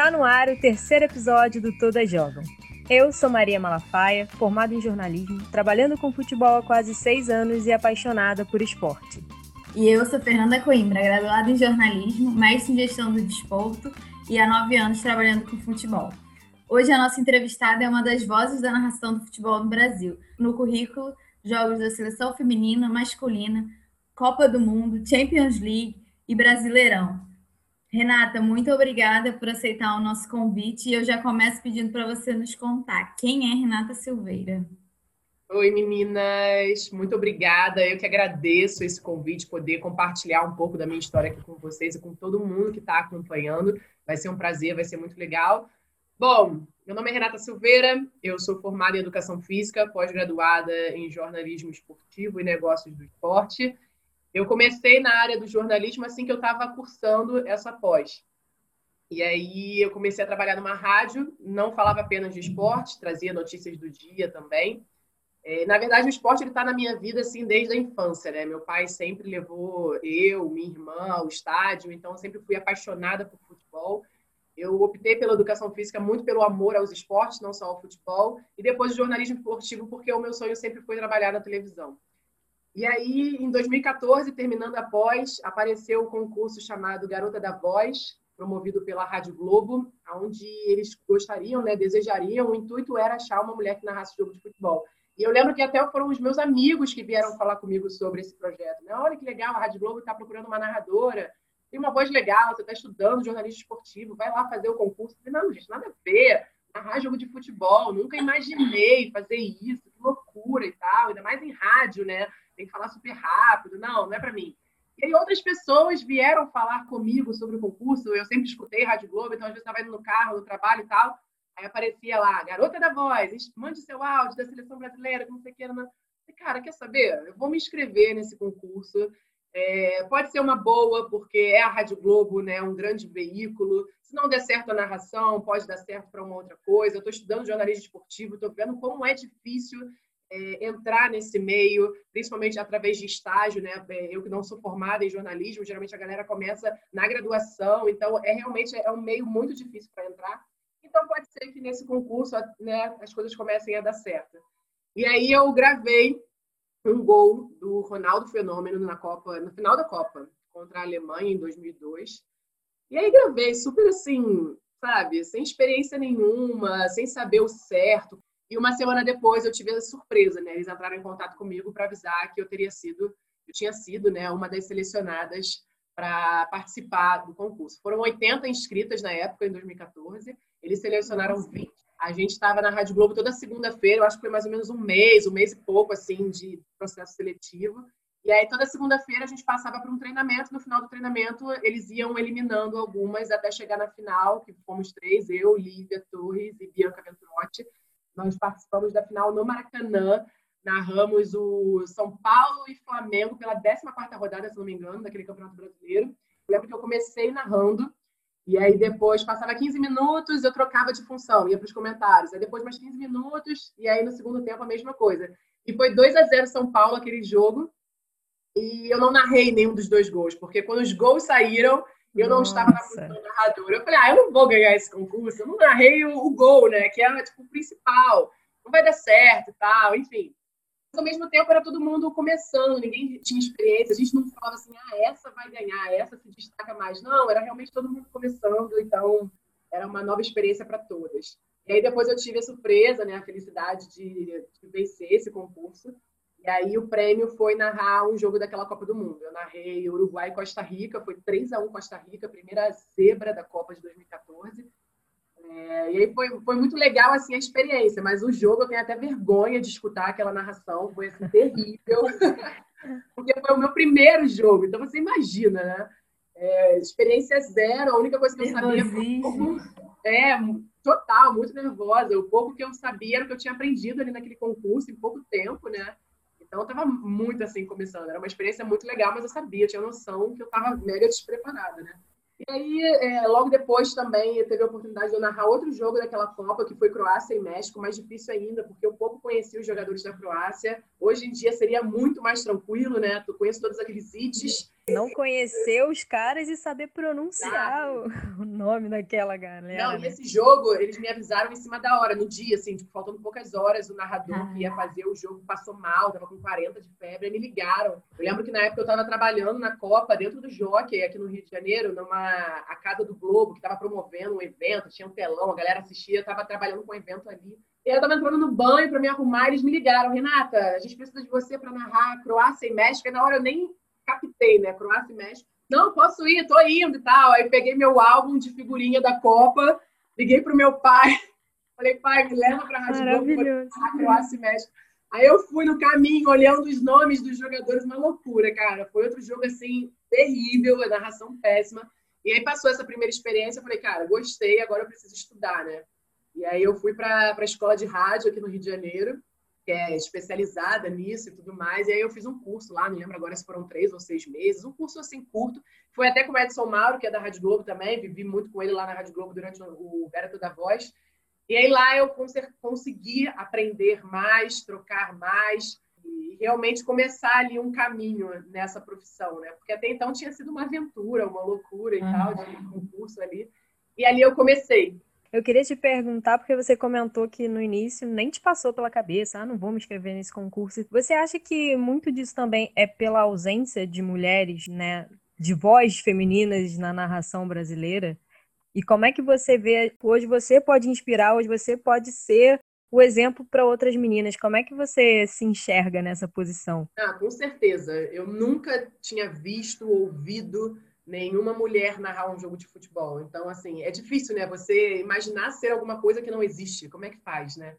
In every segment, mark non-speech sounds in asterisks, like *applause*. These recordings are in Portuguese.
Está no ar o terceiro episódio do Todas Jogam. Eu sou Maria Malafaia, formada em jornalismo, trabalhando com futebol há quase seis anos e apaixonada por esporte. E eu sou Fernanda Coimbra, graduada em jornalismo, mestre em gestão do desporto e há nove anos trabalhando com futebol. Hoje a nossa entrevistada é uma das vozes da narração do futebol no Brasil. No currículo, jogos da seleção feminina, masculina, Copa do Mundo, Champions League e Brasileirão. Renata, muito obrigada por aceitar o nosso convite e eu já começo pedindo para você nos contar quem é Renata Silveira. Oi, meninas, muito obrigada. Eu que agradeço esse convite, poder compartilhar um pouco da minha história aqui com vocês e com todo mundo que está acompanhando. Vai ser um prazer, vai ser muito legal. Bom, meu nome é Renata Silveira, eu sou formada em Educação Física, pós-graduada em Jornalismo Esportivo e Negócios do Esporte. Eu comecei na área do jornalismo assim que eu estava cursando essa pós. E aí eu comecei a trabalhar numa rádio, não falava apenas de esporte, trazia notícias do dia também. É, na verdade, o esporte está na minha vida assim desde a infância, né? Meu pai sempre levou eu, minha irmã ao estádio, então eu sempre fui apaixonada por futebol. Eu optei pela educação física muito pelo amor aos esportes, não só ao futebol, e depois o jornalismo esportivo, porque o meu sonho sempre foi trabalhar na televisão. E aí, em 2014, terminando a pós, apareceu o um concurso chamado Garota da Voz, promovido pela Rádio Globo, onde eles gostariam, né, desejariam, o intuito era achar uma mulher que narrasse jogo de futebol. E eu lembro que até foram os meus amigos que vieram falar comigo sobre esse projeto. Né? Olha que legal, a Rádio Globo está procurando uma narradora, tem uma voz legal, você está estudando jornalismo esportivo, vai lá fazer o concurso. Eu falei, não, gente, nada a ver, narrar jogo de futebol, nunca imaginei fazer isso, que loucura e tal, ainda mais em rádio, né? Tem que falar super rápido. Não, não é para mim. E aí outras pessoas vieram falar comigo sobre o concurso. Eu sempre escutei Rádio Globo, então às vezes estava indo no carro, no trabalho e tal. Aí aparecia lá, garota da voz, mande seu áudio da seleção brasileira, não sei o que. Cara, quer saber? Eu vou me inscrever nesse concurso. É, pode ser uma boa, porque é a Rádio Globo, né, um grande veículo. Se não der certo a narração, pode dar certo para uma outra coisa. Eu estou estudando jornalismo esportivo, estou vendo como é difícil é, entrar nesse meio, principalmente através de estágio, né? É, eu que não sou formada em jornalismo, geralmente a galera começa na graduação, então é realmente é um meio muito difícil para entrar. Então pode ser que nesse concurso, né, as coisas comecem a dar certo. E aí eu gravei um gol do Ronaldo Fenômeno na Copa, no final da Copa contra a Alemanha em 2002. E aí gravei super assim, sabe, sem experiência nenhuma, sem saber o certo, e uma semana depois eu tive a surpresa, né? Eles entraram em contato comigo para avisar que eu teria sido, eu tinha sido, né, uma das selecionadas para participar do concurso. Foram 80 inscritas na época, em 2014. Eles selecionaram 20. A gente estava na Rádio Globo toda segunda-feira, eu acho que foi mais ou menos um mês, um mês e pouco, assim, de processo seletivo. E aí, toda segunda-feira, a gente passava por um treinamento. No final do treinamento, eles iam eliminando algumas até chegar na final, que fomos três, eu, Lívia Torres e Bianca Venturotti. Nós participamos da final no Maracanã, narramos o São Paulo e Flamengo pela 14ª rodada, se não me engano, daquele Campeonato Brasileiro. Eu lembro que eu comecei narrando, e aí depois passava 15 minutos, eu trocava de função, ia para os comentários. Aí depois mais 15 minutos, e aí no segundo tempo a mesma coisa. E foi 2 a 0 São Paulo aquele jogo, e eu não narrei nenhum dos dois gols, porque quando os gols saíram, eu não Nossa. estava na função narradora. Eu falei, ah, eu não vou ganhar esse concurso, eu não narrei o, o gol, né? Que era tipo o principal. Não vai dar certo e tal, enfim. Mas ao mesmo tempo era todo mundo começando, ninguém tinha experiência, a gente não falava assim, ah, essa vai ganhar, essa se destaca mais. Não, era realmente todo mundo começando, então era uma nova experiência para todas. E aí depois eu tive a surpresa, né, a felicidade de, de vencer esse concurso. E aí o prêmio foi narrar um jogo daquela Copa do Mundo. Eu narrei Uruguai e Costa Rica, foi 3 a 1 Costa Rica, primeira zebra da Copa de 2014. É, e aí foi, foi muito legal assim a experiência, mas o jogo eu tenho até vergonha de escutar aquela narração, foi assim, terrível, *laughs* porque foi o meu primeiro jogo, então você imagina, né? É, experiência zero, a única coisa que eu sabia foi é, total, muito nervosa. O pouco que eu sabia era o que eu tinha aprendido ali naquele concurso em pouco tempo, né? Então, eu estava muito assim começando. Era uma experiência muito legal, mas eu sabia, tinha noção que eu estava mega despreparada, né? E aí, é, logo depois também teve a oportunidade de eu narrar outro jogo daquela Copa, que foi Croácia e México, mais difícil ainda, porque eu pouco conheci os jogadores da Croácia. Hoje em dia seria muito mais tranquilo, né? Tu conhece todos aqueles ites Não conhecer os caras e saber pronunciar o, *laughs* o, nome daquela galera. Não, né? e esse jogo, eles me avisaram em cima da hora, no dia, assim, tipo, faltando poucas horas, o narrador ah. que ia fazer o jogo passou mal, tava com 40 de febre, e me ligaram. Eu lembro que na época eu tava trabalhando na Copa, dentro do Jockey, aqui no Rio de Janeiro, numa a Casa do Globo, que tava promovendo um evento, tinha um telão, a galera assistia, eu tava trabalhando com um evento ali. E eu tava entrando no banho para me arrumar, eles me ligaram, Renata, a gente precisa de você para narrar Croácia e México. E na hora eu nem captei, né? Croácia e México. Não, posso ir, tô indo e tal. Aí peguei meu álbum de figurinha da Copa, liguei pro meu pai, *laughs* falei, pai, me leva pra Rádio Croácia e México. Aí eu fui no caminho, olhando os nomes dos jogadores, uma loucura, cara. Foi outro jogo, assim, terrível, a narração péssima. E aí passou essa primeira experiência, eu falei, cara, gostei, agora eu preciso estudar, né? E aí eu fui para a escola de rádio aqui no Rio de Janeiro, que é especializada nisso e tudo mais. E aí eu fiz um curso lá, não lembro agora se foram três ou seis meses, um curso assim curto. Foi até com o Edson Mauro, que é da Rádio Globo também, vivi muito com ele lá na Rádio Globo durante o Vera da Voz. E aí lá eu consegui aprender mais, trocar mais e realmente começar ali um caminho nessa profissão, né? Porque até então tinha sido uma aventura, uma loucura e uhum. tal, de um curso ali. E ali eu comecei. Eu queria te perguntar, porque você comentou que no início nem te passou pela cabeça, ah, não vou me inscrever nesse concurso. Você acha que muito disso também é pela ausência de mulheres, né, de voz femininas na narração brasileira? E como é que você vê, hoje você pode inspirar, hoje você pode ser o exemplo para outras meninas. Como é que você se enxerga nessa posição? Ah, com certeza. Eu nunca tinha visto, ouvido nenhuma mulher narrar um jogo de futebol. Então, assim, é difícil, né? Você imaginar ser alguma coisa que não existe. Como é que faz, né?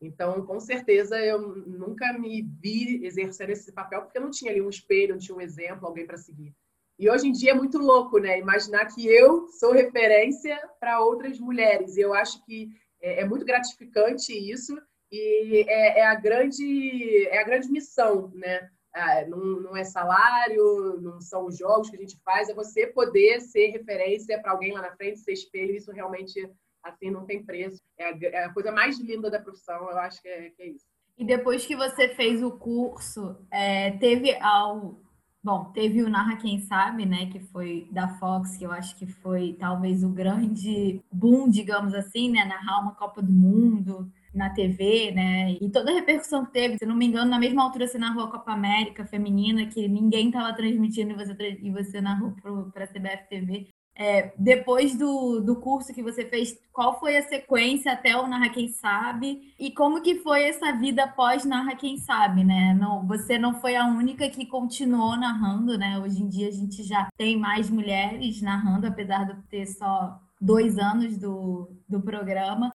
Então, com certeza, eu nunca me vi exercendo esse papel porque não tinha ali um espelho, não tinha um exemplo, alguém para seguir. E hoje em dia é muito louco, né? Imaginar que eu sou referência para outras mulheres. E eu acho que é, é muito gratificante isso e é, é, a grande é a grande missão, né? Ah, não, não, é salário, não são os jogos que a gente faz, é você poder ser referência para alguém lá na frente, ser espelho, isso realmente assim não tem preço. É a, é a coisa mais linda da profissão, eu acho que é, que é isso. E depois que você fez o curso, é, teve ao Bom, teve o Narra Quem Sabe, né, que foi da Fox, que eu acho que foi talvez o grande boom, digamos assim, né, narrar uma Copa do Mundo na TV, né? E toda a repercussão que teve, se não me engano, na mesma altura você narrou a Copa América feminina, que ninguém estava transmitindo e você, e você narrou para a CBF TV. É, depois do, do curso que você fez, qual foi a sequência até o Narra Quem Sabe? E como que foi essa vida pós Narra Quem Sabe, né? Não, você não foi a única que continuou narrando, né? Hoje em dia a gente já tem mais mulheres narrando, apesar de ter só dois anos do, do programa.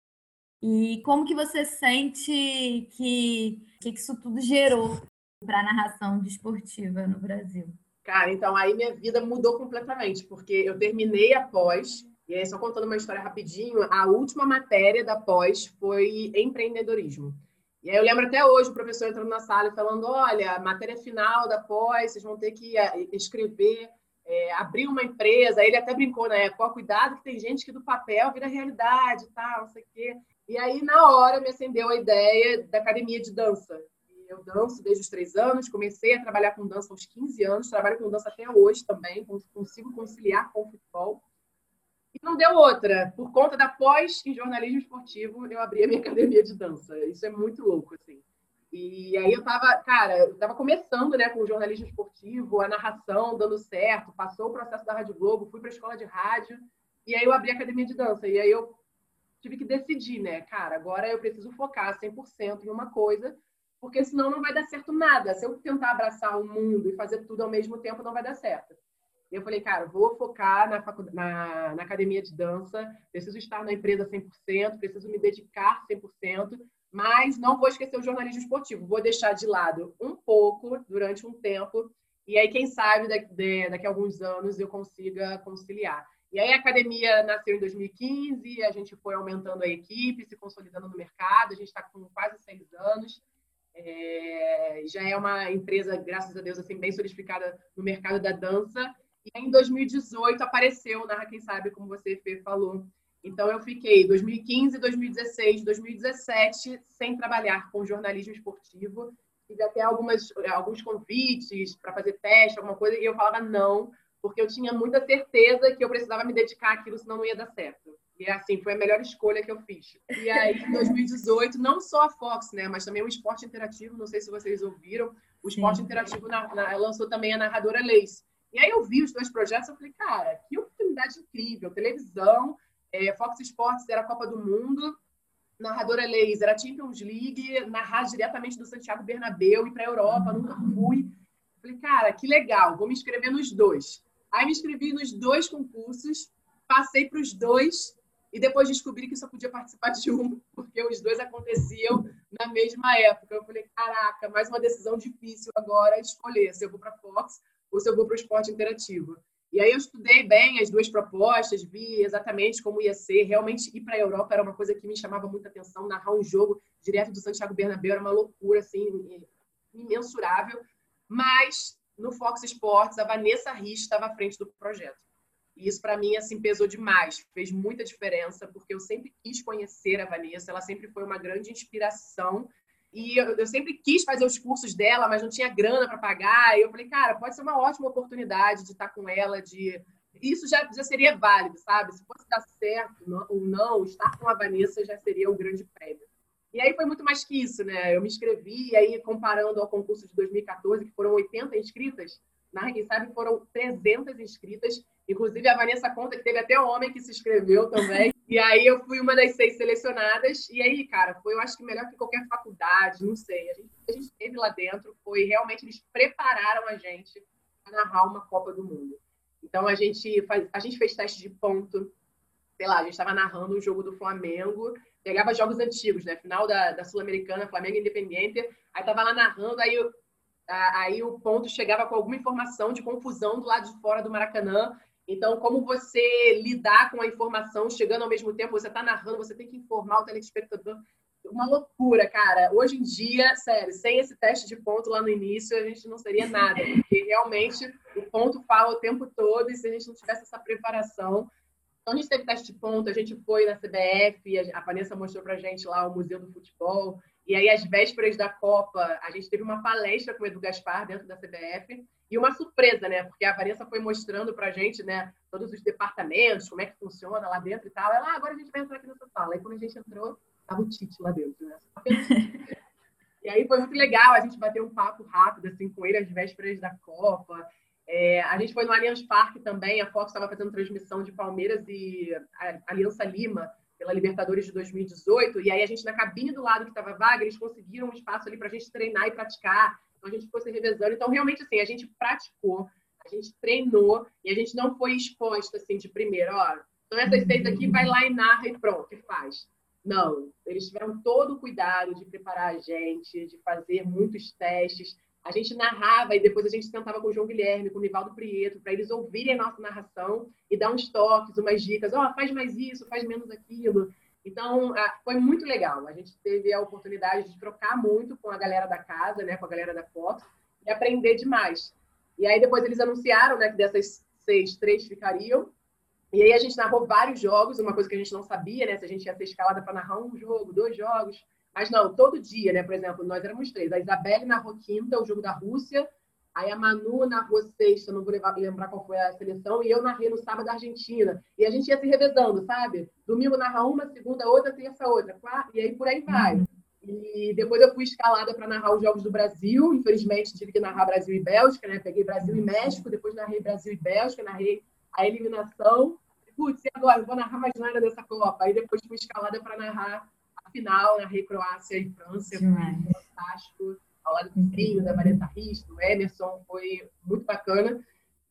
E como que você sente que, que isso tudo gerou para a narração desportiva no Brasil? Cara, então aí minha vida mudou completamente, porque eu terminei a pós, e aí só contando uma história rapidinho, a última matéria da pós foi empreendedorismo. E aí eu lembro até hoje o professor entrando na sala e falando, olha, matéria final da pós, vocês vão ter que eh, escrever, é, abrir uma empresa. Ele até brincou na época, cuidado que tem gente que do papel vira realidade, tal, não sei o quê. E aí, na hora, me acendeu a ideia da academia de dança. Eu danço desde os três anos, comecei a trabalhar com dança aos 15 anos, trabalho com dança até hoje também, consigo conciliar com o futebol. E não deu outra. Por conta da pós em jornalismo esportivo, eu abri a minha *laughs* academia de dança. Isso é muito louco, assim. E aí eu tava, cara, eu tava começando, né, com o jornalismo esportivo, a narração dando certo, passou o processo da Rádio Globo, fui para a escola de rádio, e aí eu abri a academia de dança. E aí eu tive que decidir, né? Cara, agora eu preciso focar 100% em uma coisa, porque senão não vai dar certo nada. Se eu tentar abraçar o mundo e fazer tudo ao mesmo tempo, não vai dar certo. E eu falei, cara, vou focar na, na, na academia de dança, preciso estar na empresa 100%, preciso me dedicar 100%, mas não vou esquecer o jornalismo esportivo. Vou deixar de lado um pouco durante um tempo, e aí, quem sabe, daqui, daqui a alguns anos eu consiga conciliar. E aí a academia nasceu em 2015, a gente foi aumentando a equipe, se consolidando no mercado, a gente está com quase seis anos. É, já é uma empresa, graças a Deus, assim, bem solidificada no mercado da dança. E em 2018 apareceu Narra Quem Sabe, como você Fê, falou. Então eu fiquei 2015, 2016, 2017 sem trabalhar com jornalismo esportivo. tive até algumas, alguns convites para fazer teste, alguma coisa, e eu falava não, porque eu tinha muita certeza que eu precisava me dedicar àquilo, senão não ia dar certo. E assim, foi a melhor escolha que eu fiz. E aí, em 2018, não só a Fox, né, mas também o Esporte Interativo, não sei se vocês ouviram, o Esporte Sim. Interativo na, na, lançou também a narradora Leis. E aí eu vi os dois projetos, eu falei, cara, que oportunidade incrível, televisão, é, Fox Sports era a Copa do Mundo, narradora Leis era a Champions League, narrar diretamente do Santiago Bernabéu e para a Europa, nunca fui. Falei, cara, que legal, vou me inscrever nos dois. Aí me inscrevi nos dois concursos, passei para os dois e depois descobri que só podia participar de um, *laughs* porque os dois aconteciam na mesma época. Eu falei, caraca, mais uma decisão difícil agora escolher se eu vou para a Fox ou se eu vou para o esporte interativo. E aí eu estudei bem as duas propostas, vi exatamente como ia ser. Realmente ir para a Europa era uma coisa que me chamava muita atenção. Narrar um jogo direto do Santiago Bernabéu era uma loucura, assim, imensurável. Mas no Fox Sports, a Vanessa Rich estava à frente do projeto. E isso para mim assim pesou demais, fez muita diferença, porque eu sempre quis conhecer a Vanessa, ela sempre foi uma grande inspiração e eu, eu, sempre quis fazer os cursos dela, mas não tinha grana para pagar. E eu falei, cara, pode ser uma ótima oportunidade de estar com ela, de isso já, já seria válido, sabe? Se fosse dar certo ou não, estar com a Vanessa já seria o grande prêmio. E aí foi muito mais que isso, né? Eu me inscrevi, e aí comparando ao concurso de 2014, que foram 80 inscritas, na quem sabe foram 300 inscritas, inclusive a Vanessa conta que teve até um homem que se inscreveu também. *laughs* E aí eu fui uma das seis selecionadas. E aí, cara, foi, eu acho que melhor que qualquer faculdade, não sei. A gente, a gente teve lá dentro, foi realmente, eles prepararam a gente para narrar uma Copa do Mundo. Então a gente, faz, a gente fez teste de ponto. Sei lá, a gente estava narrando um jogo do Flamengo, pegava jogos antigos, né? Final da, da Sul-Americana, Flamengo Independiente. Aí tava lá narrando, aí, aí o ponto chegava com alguma informação de confusão do lado de fora do Maracanã. Então, como você lidar com a informação chegando ao mesmo tempo, você está narrando, você tem que informar o telespectador. Uma loucura, cara. Hoje em dia, sério, sem esse teste de ponto lá no início, a gente não seria nada, porque realmente o ponto fala o tempo todo e se a gente não tivesse essa preparação. Então, a gente teve teste de ponto, a gente foi na CBF, a Vanessa mostrou pra gente lá o Museu do Futebol, e aí, às vésperas da Copa, a gente teve uma palestra com o Edu Gaspar dentro da CBF, e uma surpresa, né? Porque a Vanessa foi mostrando para a gente, né, todos os departamentos, como é que funciona lá dentro e tal. Ela, ah, agora a gente vai entrar aqui nessa sala. Aí quando a gente entrou, tava o Tite lá dentro, né? *laughs* e aí foi muito legal, a gente bateu um papo rápido, assim, com ele às vésperas da Copa. É, a gente foi no Allianz Parque também, a Fox estava fazendo transmissão de Palmeiras e Aliança Lima pela Libertadores de 2018, e aí a gente na cabine do lado que estava vaga, eles conseguiram um espaço ali para a gente treinar e praticar. Então a gente ficou se revezando. Então, realmente, assim, a gente praticou, a gente treinou e a gente não foi exposta assim de primeiro, ó. Então, essas seis aqui, vai lá e narra e pronto, e faz. Não, eles tiveram todo o cuidado de preparar a gente, de fazer muitos testes. A gente narrava e depois a gente sentava com o João Guilherme, com o Nivaldo Prieto, para eles ouvirem a nossa narração e dar uns toques, umas dicas. Ó, oh, faz mais isso, faz menos aquilo. Então, foi muito legal. A gente teve a oportunidade de trocar muito com a galera da casa, né, com a galera da Fox, e aprender demais. E aí depois eles anunciaram, né, que dessas seis, três ficariam. E aí a gente narrou vários jogos, uma coisa que a gente não sabia, né, se a gente ia ser escalada para narrar um jogo, dois jogos. Mas não, todo dia, né, por exemplo, nós éramos três. A Isabelle narrou quinta, o jogo da Rússia, Aí a Manu narrou sexta, não vou lembrar qual foi a seleção, e eu narrei no sábado da Argentina. E a gente ia se revezando, sabe? Domingo narra uma, segunda outra, terça outra, e aí por aí vai. Uhum. E depois eu fui escalada para narrar os Jogos do Brasil. Infelizmente, tive que narrar Brasil e Bélgica, né? Peguei Brasil e México, depois narrei Brasil e Bélgica, narrei a eliminação. Putz, e agora? Não vou narrar mais nada dessa Copa. Aí depois fui escalada para narrar final, narrei Croácia e França. Foi fantástico ao lado do Pinho, da Vanessa Risto, do Emerson, foi muito bacana.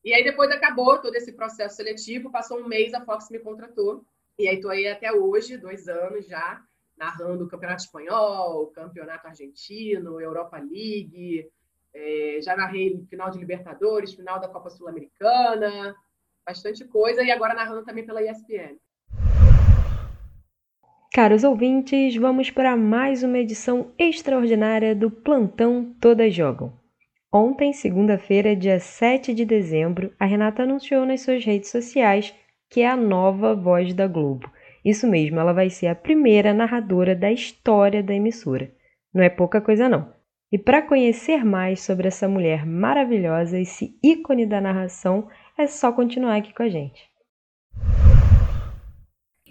E aí depois acabou todo esse processo seletivo, passou um mês, a Fox me contratou. E aí estou aí até hoje, dois anos já, narrando o Campeonato Espanhol, o Campeonato Argentino, Europa League, é, já narrei final de Libertadores, final da Copa Sul-Americana, bastante coisa, e agora narrando também pela ESPN. Caros ouvintes, vamos para mais uma edição extraordinária do Plantão Todas Jogam. Ontem, segunda-feira, dia 7 de dezembro, a Renata anunciou nas suas redes sociais que é a nova voz da Globo. Isso mesmo, ela vai ser a primeira narradora da história da emissora. Não é pouca coisa, não. E para conhecer mais sobre essa mulher maravilhosa, esse ícone da narração, é só continuar aqui com a gente.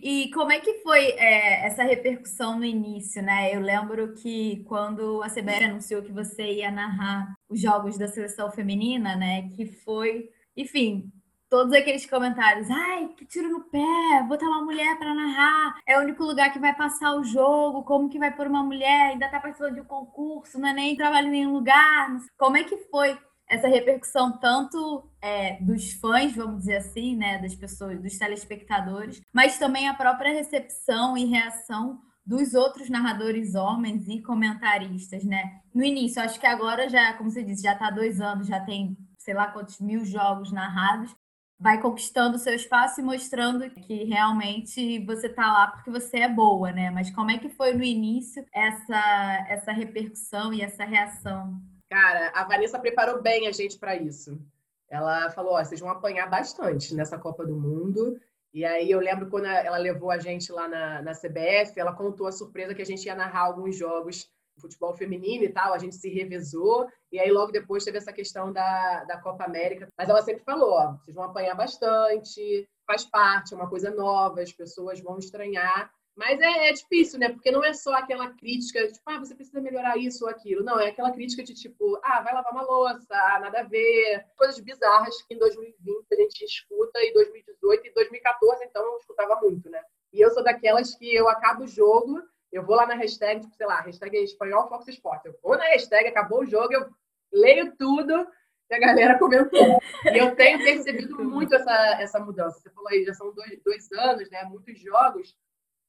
E como é que foi é, essa repercussão no início, né? Eu lembro que quando a CBR anunciou que você ia narrar os jogos da seleção feminina, né? Que foi, enfim, todos aqueles comentários, ai, que tiro no pé, botar uma mulher para narrar, é o único lugar que vai passar o jogo, como que vai pôr uma mulher, ainda tá participando de um concurso, não é nem trabalho em nenhum lugar. Como é que foi essa repercussão tanto é, dos fãs, vamos dizer assim, né, das pessoas, dos telespectadores, mas também a própria recepção e reação dos outros narradores homens e comentaristas, né? No início, acho que agora já, como você disse, já está dois anos, já tem sei lá quantos mil jogos narrados, vai conquistando seu espaço e mostrando que realmente você está lá porque você é boa, né? Mas como é que foi no início essa, essa repercussão e essa reação? Cara, a Vanessa preparou bem a gente para isso. Ela falou: ó, vocês vão apanhar bastante nessa Copa do Mundo. E aí eu lembro quando ela levou a gente lá na, na CBF, ela contou a surpresa que a gente ia narrar alguns jogos futebol feminino e tal, a gente se revezou, e aí logo depois teve essa questão da, da Copa América. Mas ela sempre falou: ó, vocês vão apanhar bastante, faz parte, é uma coisa nova, as pessoas vão estranhar. Mas é, é, difícil, né? Porque não é só aquela crítica, tipo, ah, você precisa melhorar isso ou aquilo. Não, é aquela crítica de tipo, ah, vai lavar uma louça, ah, nada a ver. Coisas bizarras que em 2020 a gente escuta, e 2018 e 2014, então, eu escutava muito, né? E eu sou daquelas que eu acabo o jogo eu vou lá na hashtag, tipo, sei lá, hashtag espanhol Fox. Eu vou na hashtag, acabou o jogo, eu leio tudo que a galera comentou. E eu tenho percebido muito essa, essa mudança. Você falou aí, já são dois, dois anos, né? Muitos jogos.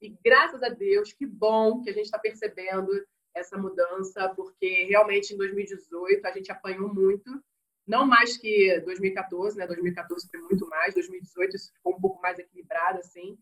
E graças a Deus, que bom que a gente está percebendo essa mudança, porque realmente em 2018 a gente apanhou muito. Não mais que 2014, né? 2014 foi muito mais, 2018 isso ficou um pouco mais equilibrado, assim.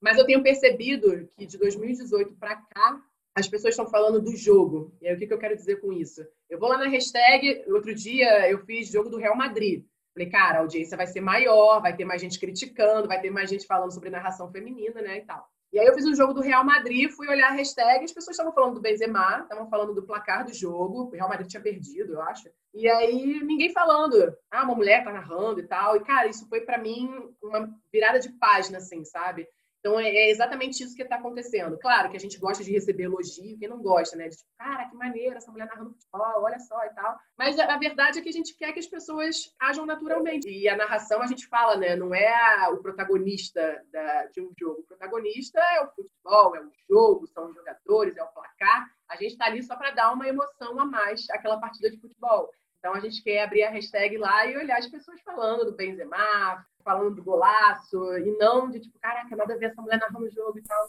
Mas eu tenho percebido que de 2018 para cá, as pessoas estão falando do jogo. E aí, o que, que eu quero dizer com isso? Eu vou lá na hashtag, outro dia eu fiz jogo do Real Madrid. Falei, cara, a audiência vai ser maior, vai ter mais gente criticando, vai ter mais gente falando sobre narração feminina, né, e tal. E aí eu fiz um jogo do Real Madrid, fui olhar a hashtag, as pessoas estavam falando do Benzema, estavam falando do placar do jogo, o Real Madrid tinha perdido, eu acho. E aí ninguém falando, ah, uma mulher tá narrando e tal. E cara, isso foi para mim uma virada de página assim, sabe? Então, é, é exatamente isso que está acontecendo. Claro que a gente gosta de receber elogio, quem não gosta, né? De tipo, cara, que maneira essa mulher narrando futebol, olha só e tal. Mas a, verdade é que a gente quer que as pessoas ajam naturalmente. E a narração, a gente fala, né? Não é o protagonista da, de um jogo. O protagonista é o futebol, é o jogo, são os jogadores, é o placar. A gente está ali só para dar uma emoção a mais àquela partida de futebol. Então a gente quer abrir a hashtag lá e olhar as pessoas falando do Benzema, falando do golaço, e não de tipo, caraca, nada a ver essa mulher narrando o jogo e tal,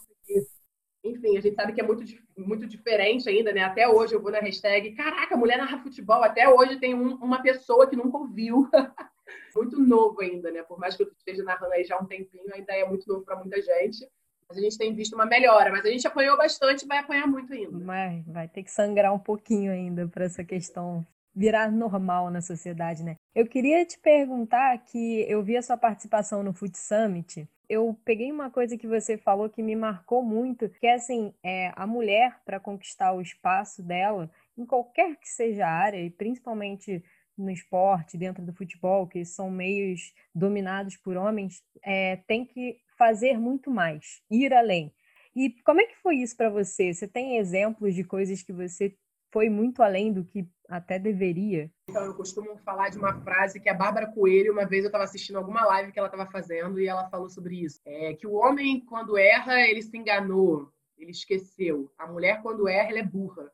Enfim, a gente sabe que é muito, muito diferente ainda, né? Até hoje eu vou na hashtag, caraca, mulher narra futebol. Até hoje tem um, uma pessoa que nunca ouviu. *laughs* muito novo ainda, né? Por mais que eu esteja narrando aí já há um tempinho, ainda é muito novo para muita gente. Mas a gente tem visto uma melhora, mas a gente apanhou bastante e vai apanhar muito ainda. Vai, vai ter que sangrar um pouquinho ainda para essa questão virar normal na sociedade, né? Eu queria te perguntar que eu vi a sua participação no Food Summit. Eu peguei uma coisa que você falou que me marcou muito, que é assim, é, a mulher para conquistar o espaço dela em qualquer que seja a área, e principalmente no esporte, dentro do futebol, que são meios dominados por homens, é, tem que fazer muito mais, ir além. E como é que foi isso para você? Você tem exemplos de coisas que você foi muito além do que até deveria. Então, eu costumo falar de uma frase que a Bárbara Coelho, uma vez eu estava assistindo alguma live que ela estava fazendo e ela falou sobre isso. É que o homem, quando erra, ele se enganou, ele esqueceu. A mulher, quando erra, ela é burra.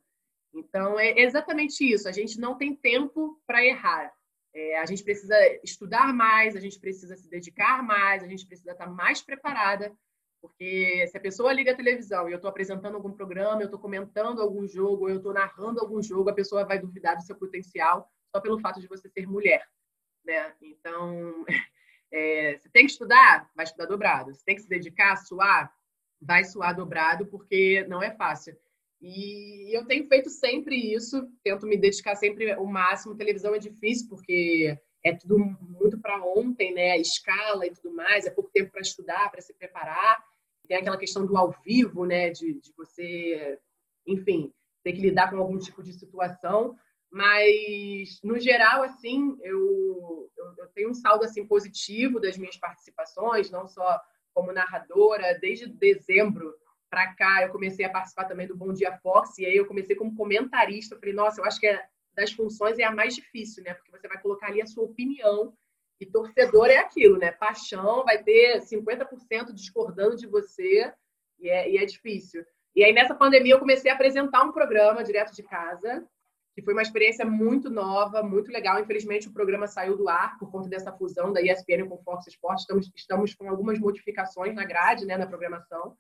Então, é exatamente isso. A gente não tem tempo para errar. É, a gente precisa estudar mais, a gente precisa se dedicar mais, a gente precisa estar mais preparada porque se a pessoa liga a televisão e eu estou apresentando algum programa, eu estou comentando algum jogo, eu estou narrando algum jogo, a pessoa vai duvidar do seu potencial só pelo fato de você ser mulher. Né? Então, *laughs* é, você tem que estudar, vai estudar dobrado. Você tem que se dedicar, suar, vai suar dobrado, porque não é fácil. E eu tenho feito sempre isso, tento me dedicar sempre o máximo. Televisão é difícil, porque é tudo muito para ontem, né? Escala e tudo mais, é pouco tempo para estudar, para se preparar tem aquela questão do ao vivo, né? De, de você, enfim, ter que lidar com algum tipo de situação, mas no geral assim eu, eu, eu, tenho um saldo assim positivo das minhas participações não só como narradora. Desde dezembro para cá eu comecei a participar também do Bom Dia Fox e aí eu comecei como comentarista. Eu falei nossa eu acho que é, das funções é a mais difícil né? Porque você vai colocar ali a sua opinião e torcedor é aquilo né paixão vai ter 50% discordando de você e é, e é difícil e aí nessa pandemia eu comecei a apresentar um programa direto de casa que foi uma experiência muito nova, muito legal. Infelizmente, o programa saiu do ar por conta dessa fusão da ESPN com Fox Sports. Estamos, estamos com algumas modificações na grade, né, na programação.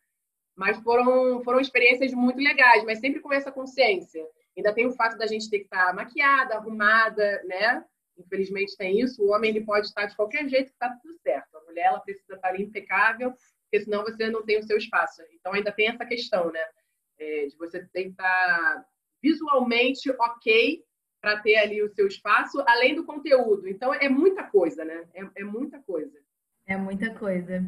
Mas foram, foram experiências muito legais, mas sempre com essa consciência. Ainda tem o fato da gente ter que estar maquiada, arrumada, né? Infelizmente tem isso. O homem ele pode estar de qualquer jeito que está tudo certo. A mulher ela precisa estar impecável, porque senão você não tem o seu espaço. Então ainda tem essa questão, né? É, de você estar visualmente ok para ter ali o seu espaço, além do conteúdo. Então, é muita coisa, né? É, é muita coisa. É muita coisa.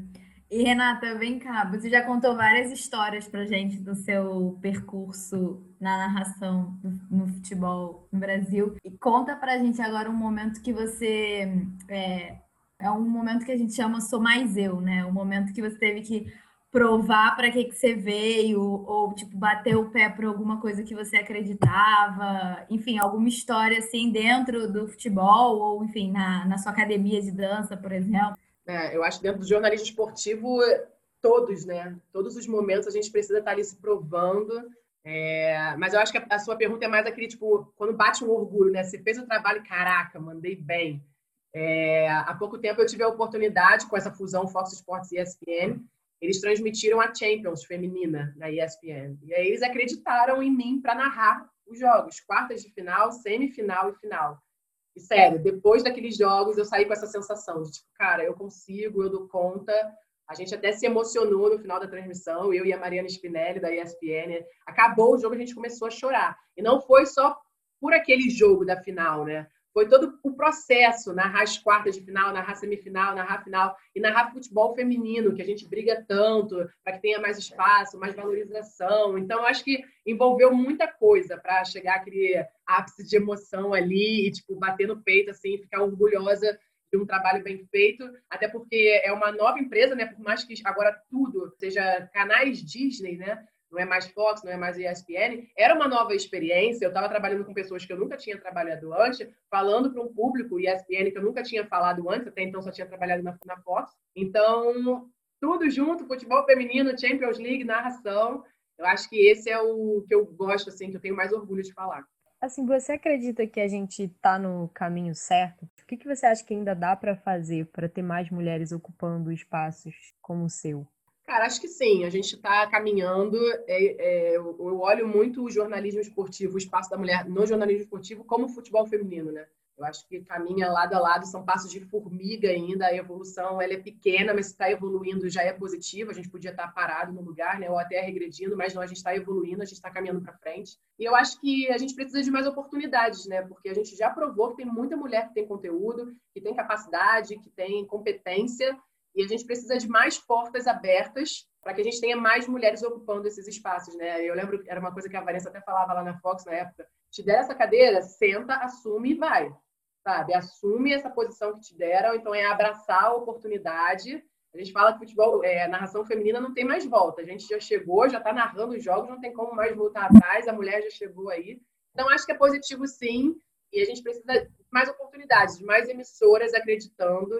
E Renata, vem cá, você já contou várias histórias para gente do seu percurso na narração no futebol no Brasil. E conta para a gente agora um momento que você é, é um momento que a gente chama sou mais eu, né? O momento que você teve que provar para que, que você veio, ou tipo, bater o pé por alguma coisa que você acreditava, enfim, alguma história assim dentro do futebol, ou enfim, na, na sua academia de dança, por exemplo? É, eu acho que dentro do jornalismo esportivo, todos, né? Todos os momentos a gente precisa estar ali se provando. É, mas eu acho que a, a, sua pergunta é mais aquele, tipo, quando bate um orgulho, né? Você fez o trabalho, caraca, mandei bem. É, há pouco tempo eu tive a oportunidade, com essa fusão Fox Sports e ESPN, eles transmitiram a Champions feminina na ESPN. E aí eles acreditaram em mim para narrar os jogos, quartas de final, semifinal e final. E sério, depois daqueles jogos eu saí com essa sensação de tipo, cara, eu consigo, eu dou conta. A gente até se emocionou no final da transmissão, eu e a Mariana Spinelli da ESPN. Acabou o jogo, a gente começou a chorar. E não foi só por aquele jogo da final, né? foi todo o processo, narrar as quartas de final, narrar semifinal, narrar final e narrar futebol feminino, que a gente briga tanto para que tenha mais espaço, mais valorização. Então, acho que envolveu muita coisa para chegar aquele ápice de emoção ali e tipo bater no peito assim, ficar orgulhosa de um trabalho bem feito, até porque é uma nova empresa, né? Por mais que agora tudo seja canais Disney, né? não é mais Fox, não é mais ESPN. Era uma nova experiência. Eu estava trabalhando com pessoas que eu nunca tinha trabalhado antes, falando para um público ESPN que eu nunca tinha falado antes, até então só tinha trabalhado na, na Fox. Então, tudo junto, futebol feminino, Champions League, narração. Eu acho que esse é o que eu gosto, assim, que eu tenho mais orgulho de falar. Assim, você acredita que a gente está no caminho certo? O que, que você acha que ainda dá para fazer para ter mais mulheres ocupando espaços como o seu? Cara, acho que sim. A gente está caminhando. É, é, eu, olho muito o jornalismo esportivo, o espaço da mulher no jornalismo esportivo, como o futebol feminino, né? Eu acho que caminha lado a lado, são passos de formiga ainda. A evolução ela é pequena, mas se está evoluindo já é positivo. A gente podia estar parado no lugar, né? Ou até regredindo, mas não, a gente está evoluindo, a gente está caminhando para frente. E eu acho que a gente precisa de mais oportunidades, né? Porque a gente já provou que tem muita mulher que tem conteúdo, que tem capacidade, que tem competência e a gente precisa de mais portas abertas para que a gente tenha mais mulheres ocupando esses espaços, né? Eu lembro, era uma coisa que a Vanessa até falava lá na Fox na época, te der essa cadeira, senta, assume e vai, sabe? Assume essa posição que te deram, então é abraçar a oportunidade. A gente fala que futebol, é, narração feminina não tem mais volta. A gente já chegou, já está narrando os jogos, não tem como mais voltar atrás, a mulher já chegou aí. Então, acho que é positivo sim, e a gente precisa de mais oportunidades, de mais emissoras acreditando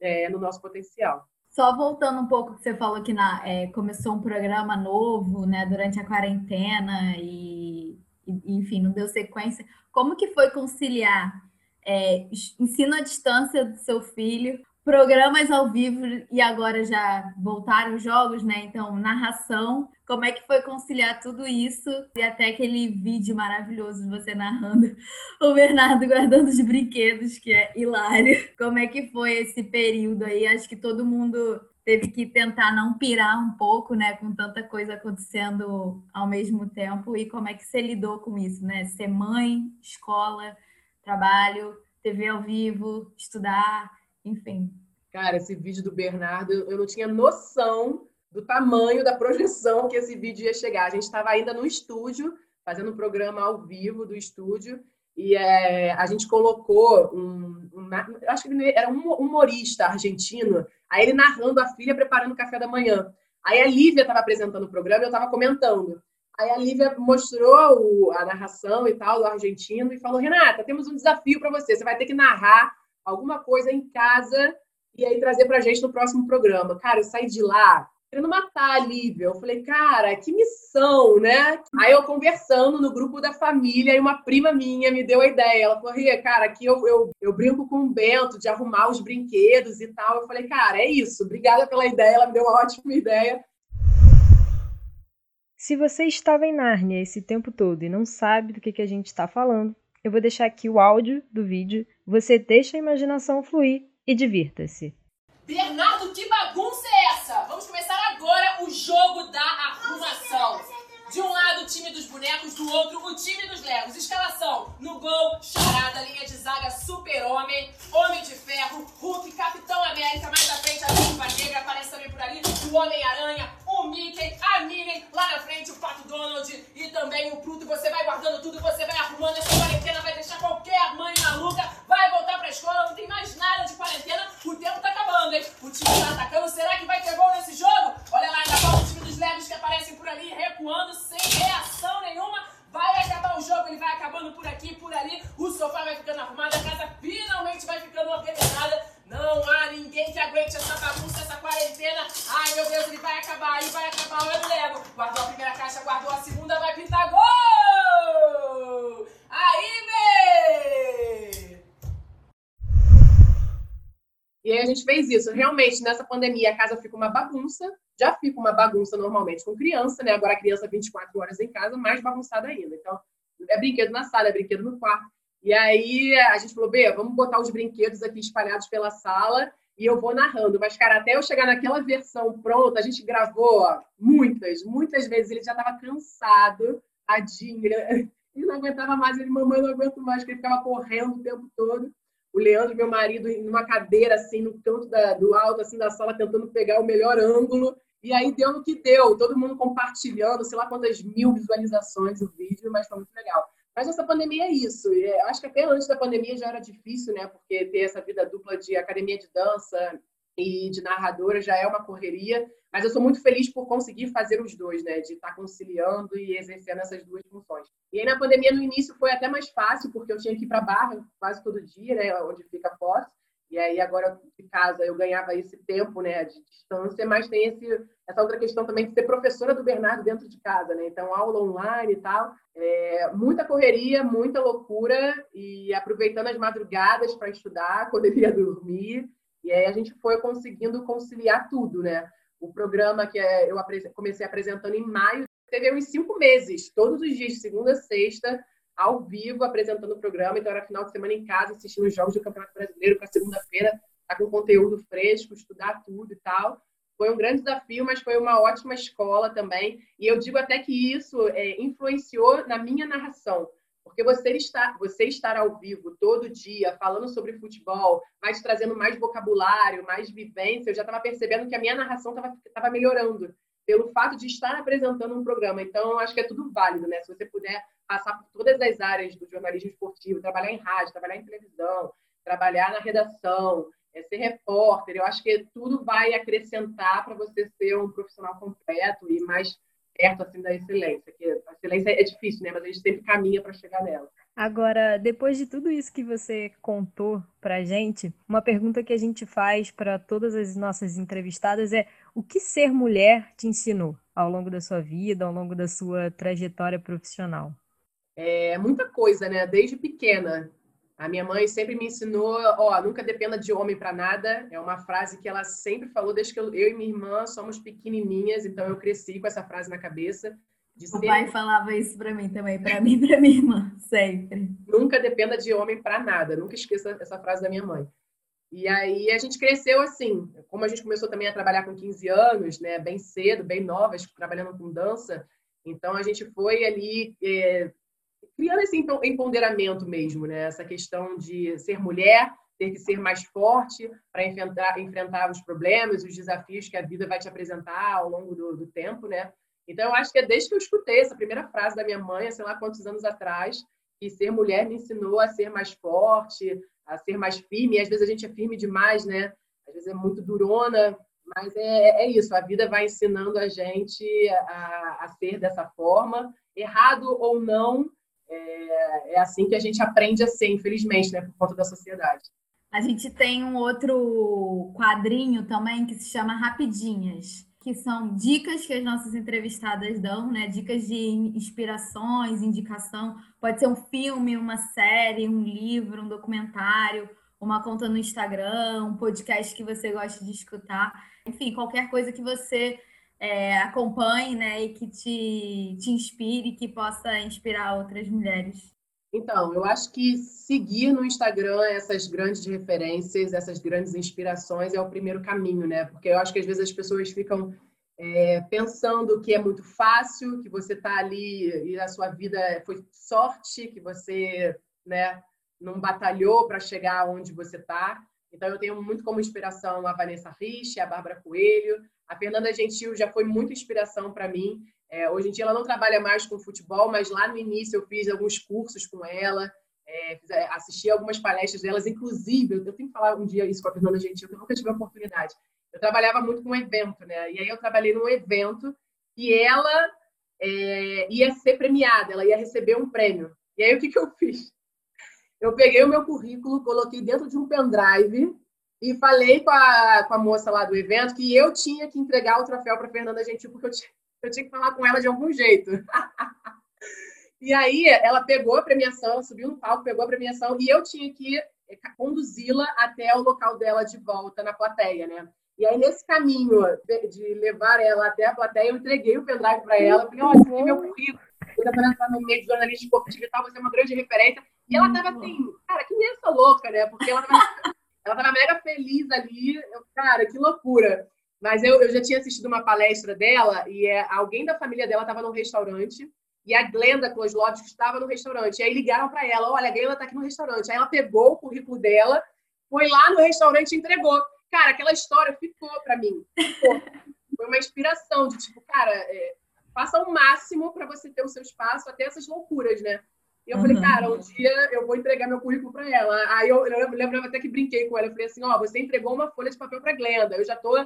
é, no nosso potencial. Só voltando um pouco que você falou que na, é, começou um programa novo, né, durante a quarentena e, e, enfim, não deu sequência. Como que foi conciliar é, ensino à distância do seu filho programas ao vivo e agora já voltaram os jogos, né? Então, narração. Como é que foi conciliar tudo isso e até aquele vídeo maravilhoso de você narrando *laughs* o Bernardo guardando os brinquedos, que é hilário. Como é que foi esse período aí? Acho que todo mundo teve que tentar não pirar um pouco, né, com tanta coisa acontecendo ao mesmo tempo. E como é que você lidou com isso, né? Ser mãe, escola, trabalho, TV ao vivo, estudar enfim. Cara, esse vídeo do Bernardo, eu não tinha noção do tamanho da projeção que esse vídeo ia chegar. A gente estava ainda no estúdio fazendo um programa ao vivo do estúdio. E é, a gente colocou um, um, acho que ele era um humorista argentino, aí ele narrando a filha preparando o café da manhã. Aí a Lívia estava apresentando o programa e eu estava comentando. Aí a Lívia mostrou o, a narração e tal do argentino e falou: Renata, temos um desafio para você. Você vai ter que narrar alguma coisa em casa e aí trazer para a gente no próximo programa. Cara, eu saí de lá querendo matar a Lívia. Eu falei, cara, que missão, né? Aí eu conversando no grupo da família e uma prima minha me deu a ideia. Ela falou, Ria, cara, aqui eu, eu, eu brinco com o Bento de arrumar os brinquedos e tal. Eu falei, cara, é isso. Obrigada pela ideia. Ela me deu uma ótima ideia. Se você estava em Nárnia esse tempo todo e não sabe do que, que a gente está falando, eu vou deixar aqui o áudio do vídeo. Você deixa a imaginação fluir e divirta-se. Bernardo, que bagunça é essa? Vamos começar agora o jogo da arrumação. De um lado o time dos bonecos, do outro o time dos legos. Escalação: no gol, charada, linha de zaga, super-homem, homem de ferro, Hulk, Capitão América, mais à frente a Viúva Negra, aparece também por ali, o Homem-Aranha, o Mickey, a Minnie, lá na frente o Pato Donald e também o Pluto. Você vai guardando tudo, você vai arrumando essa quarentena, vai deixar qualquer mãe maluca, vai voltar pra escola, não tem mais fez isso. Realmente, nessa pandemia, a casa fica uma bagunça. Já fica uma bagunça normalmente com criança, né? Agora a criança 24 horas em casa, mais bagunçada ainda. Então, é brinquedo na sala, é brinquedo no quarto. E aí a gente falou, Bê, vamos botar os brinquedos aqui espalhados pela sala e eu vou narrando. Mas, cara, até eu chegar naquela versão pronta, a gente gravou muitas, muitas vezes. Ele já estava cansado, tadinho. *laughs* Ele não aguentava mais, ele, mamãe, não aguento mais, porque ele ficava correndo o tempo todo. O Leandro, meu marido, numa cadeira, assim, no canto da, do alto, assim, da sala, tentando pegar o melhor ângulo. E aí deu no que deu, todo mundo compartilhando, sei lá quantas mil visualizações o vídeo, mas foi muito legal. Mas essa pandemia é isso. É, acho que até antes da pandemia já era difícil, né? Porque ter essa vida dupla de academia de dança e de narradora já é uma correria. Mas eu sou muito feliz por conseguir fazer os dois, né? De estar conciliando e exercendo essas duas funções. E aí na pandemia no início foi até mais fácil, porque eu tinha que ir para Barra quase todo dia, né? Onde fica a Foz. E aí agora de casa eu ganhava esse tempo, né, de distância, mas tem esse, essa outra questão também de ser professora do Bernardo dentro de casa, né? Então aula online e tal, é, muita correria, muita loucura e aproveitando as madrugadas para estudar quando ele ia dormir. E aí a gente foi conseguindo conciliar tudo, né? O programa que é, eu comecei apresentando em maio teve uns cinco meses, todos os dias, segunda a sexta, ao vivo apresentando o programa, então era final de semana em casa, assistindo os jogos do Campeonato Brasileiro para segunda-feira, tá com conteúdo fresco, estudar tudo e tal. Foi um grande desafio, mas foi uma ótima escola também. E eu digo até que isso é, influenciou na minha narração, porque você estar, você estar ao vivo todo dia falando sobre futebol, mas trazendo mais vocabulário, mais vivência, eu já estava percebendo que a minha narração estava melhorando pelo fato de estar apresentando um programa. Então, acho que é tudo válido, né? Se você puder passar por todas as áreas do jornalismo esportivo, trabalhar em rádio, trabalhar em televisão, trabalhar na redação, é, ser repórter. Eu acho que tudo vai acrescentar para você ser um profissional completo e mais perto assim da excelência. Que a excelência é difícil, né? Mas a gente sempre caminha para chegar nela. Agora, depois de tudo isso que você contou para gente, uma pergunta que a gente faz para todas as nossas entrevistadas é: o que ser mulher te ensinou ao longo da sua vida, ao longo da sua trajetória profissional? É, muita coisa, né? Desde pequena. A minha mãe sempre me ensinou, ó, nunca dependa de homem para nada. É uma frase que ela sempre falou desde que eu, eu, e minha irmã somos pequenininhas, então eu cresci com essa frase na cabeça. o ser... pai falava isso para mim também, para mim e para minha irmã, sempre. Nunca dependa de homem para nada. Nunca esqueça essa frase da minha mãe. E aí a gente cresceu assim, como a gente começou também a trabalhar com 15 anos, né, bem cedo, bem novas, trabalhando com dança. Então a gente foi ali é, criando esse empoderamento mesmo, né? Essa questão de ser mulher, ter que ser mais forte para enfrentar, enfrentar os problemas, os desafios que a vida vai te apresentar ao longo do, do tempo, né? Então, eu acho que é desde que eu escutei essa primeira frase da minha mãe, sei lá quantos anos atrás, que ser mulher me ensinou a ser mais forte, a ser mais firme. E às vezes a gente é firme demais, né? Às vezes é muito durona, mas é, é isso. A vida vai ensinando a gente a, a ser dessa forma, errado ou não. É, é assim que a gente aprende a ser, infelizmente, né? Por conta da sociedade. A gente tem um outro quadrinho também que se chama Rapidinhas que são dicas que as nossas entrevistadas dão, né? Dicas de inspirações, indicação. Pode ser um filme, uma série, um livro, um documentário, uma conta no Instagram, um podcast que você gosta de escutar. Enfim, qualquer coisa que você é, acompanhe, né? E que te, te inspire, que possa inspirar outras mulheres. Então, eu acho que seguir no Instagram essas grandes referências, essas grandes inspirações é o primeiro caminho, né? Porque eu acho que às vezes as pessoas ficam é, pensando que é muito fácil, que você está ali e a sua vida foi sorte, que você né, não batalhou para chegar onde você está. Então, eu tenho muito como inspiração a Vanessa Rich, a Bárbara Coelho. A Fernanda Gentil já foi muita inspiração para mim. É, hoje em dia ela não trabalha mais com futebol, mas lá no início eu fiz alguns cursos com ela, é, é, assisti algumas palestras delas, inclusive, eu tenho que falar um dia isso com a Fernanda Gentil, que eu nunca tive a oportunidade. Eu trabalhava muito com evento, né? E aí eu trabalhei num evento e ela é, ia ser premiada, ela ia receber um prêmio. E aí o que, que eu fiz? Eu peguei o meu currículo, coloquei dentro de um pendrive e falei com a, com a moça lá do evento que eu tinha que entregar o troféu para Fernanda Gentil, porque eu tinha *laughs* eu tinha que falar com ela de algum jeito. *laughs* e aí ela pegou a premiação, subiu no palco, pegou a premiação e eu tinha que conduzi-la até o local dela de volta na plateia, né? E aí, nesse caminho de levar ela até a plateia, eu entreguei o pendrive para ela. Falei, olha, esse é meu currículo. Eu tô entrar no meio de jornalismo esportivo e tal, você é uma grande referência. E ela tava assim, cara, que nem essa louca, né? Porque ela tava, ela tava mega feliz ali. Eu, cara, que loucura. Mas eu, eu já tinha assistido uma palestra dela e é, alguém da família dela estava no restaurante e a Glenda Kozlovski estava no restaurante. E aí ligaram para ela: olha, a Glenda está aqui no restaurante. Aí ela pegou o currículo dela, foi lá no restaurante e entregou. Cara, aquela história ficou para mim. Ficou. Foi uma inspiração de tipo, cara, é, faça o máximo para você ter o seu espaço, até essas loucuras, né? E eu uhum. falei, cara, um dia eu vou entregar meu currículo para ela. Aí eu, eu lembro até que brinquei com ela. Eu falei assim: ó, oh, você entregou uma folha de papel para Glenda. Eu já tô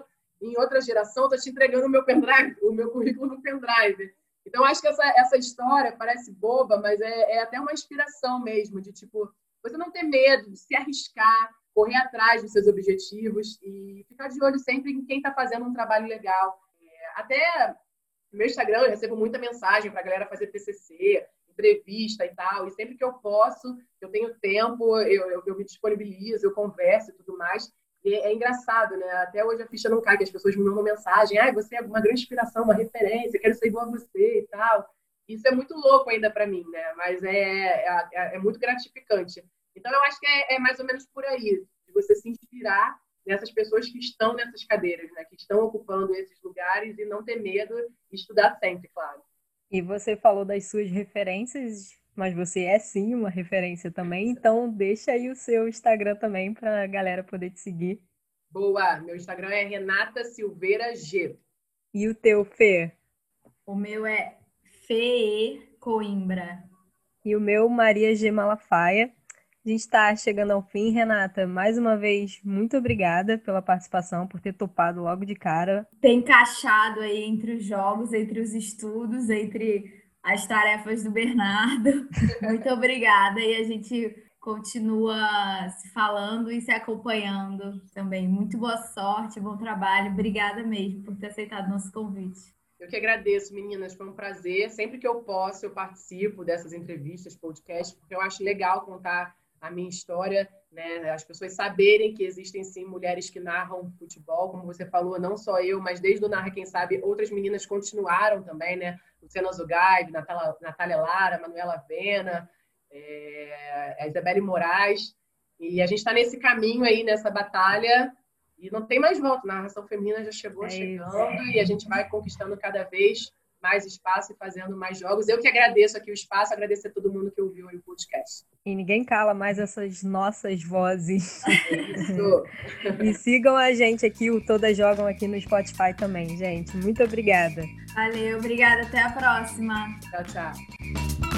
em outra geração, estou te entregando o meu pendrive, *laughs* o meu currículo no pendrive. Então, acho que essa, essa história parece boba, mas é, é até uma inspiração mesmo, de tipo, você não ter medo de se arriscar, correr atrás dos seus objetivos e ficar de olho sempre em quem está fazendo um trabalho legal. É, até no meu Instagram eu recebo muita mensagem para a galera fazer TCC, entrevista e tal, e sempre que eu posso, eu tenho tempo, eu, eu, eu me disponibilizo, eu converso e tudo mais. E é engraçado, né? Até hoje a ficha não cai, que as pessoas me mandam mensagem, ah, você é uma grande inspiração, uma referência, quero ser igual a você e tal. Isso é muito louco ainda para mim, né? Mas é, é, é, muito gratificante. Então, eu acho que é, é, mais ou menos por aí, de você se inspirar nessas pessoas que estão nessas cadeiras, né? Que estão ocupando esses lugares e não ter medo e estudar sempre, claro. E você falou das suas referências mas você é sim uma referência também, então deixa aí o seu Instagram também para a galera poder te seguir. Boa, meu Instagram é Renata Silveira G. E o teu, Fê? O meu é Fê Coimbra. E o meu, Maria G. Malafaia. A gente está chegando ao fim, Renata. Mais uma vez, muito obrigada pela participação, por ter topado logo de cara. Tem encaixado aí entre os jogos, entre os estudos, entre as tarefas do Bernardo. *laughs* Muito obrigada e a gente continua se falando e se acompanhando também. Muito boa sorte, bom trabalho. Obrigada mesmo por ter aceitado nosso convite. Eu que agradeço, meninas. Foi um prazer. Sempre que eu posso, eu participo dessas entrevistas, podcasts, porque eu acho legal contar a minha história, né? As pessoas saberem que existem sim mulheres que narram futebol, como você falou, não só eu, mas desde o Narra Quem Sabe, outras meninas continuaram também, né? Luciana Zugaib, Natália, Natália Lara, Manuela Vena, é, a Isabelle Moraes. E a gente está nesse caminho aí, nessa batalha, e não tem mais volta. A narração feminina já chegou é chegando e a gente vai conquistando cada vez mais espaço e fazendo mais jogos. Eu que agradeço aqui o espaço, agradecer a todo mundo que ouviu o podcast. E ninguém cala mais essas nossas vozes. Isso. *laughs* e sigam a gente aqui, o Todas Jogam aqui no Spotify também, gente. Muito obrigada. Valeu, obrigada. Até a próxima. Tchau, tchau.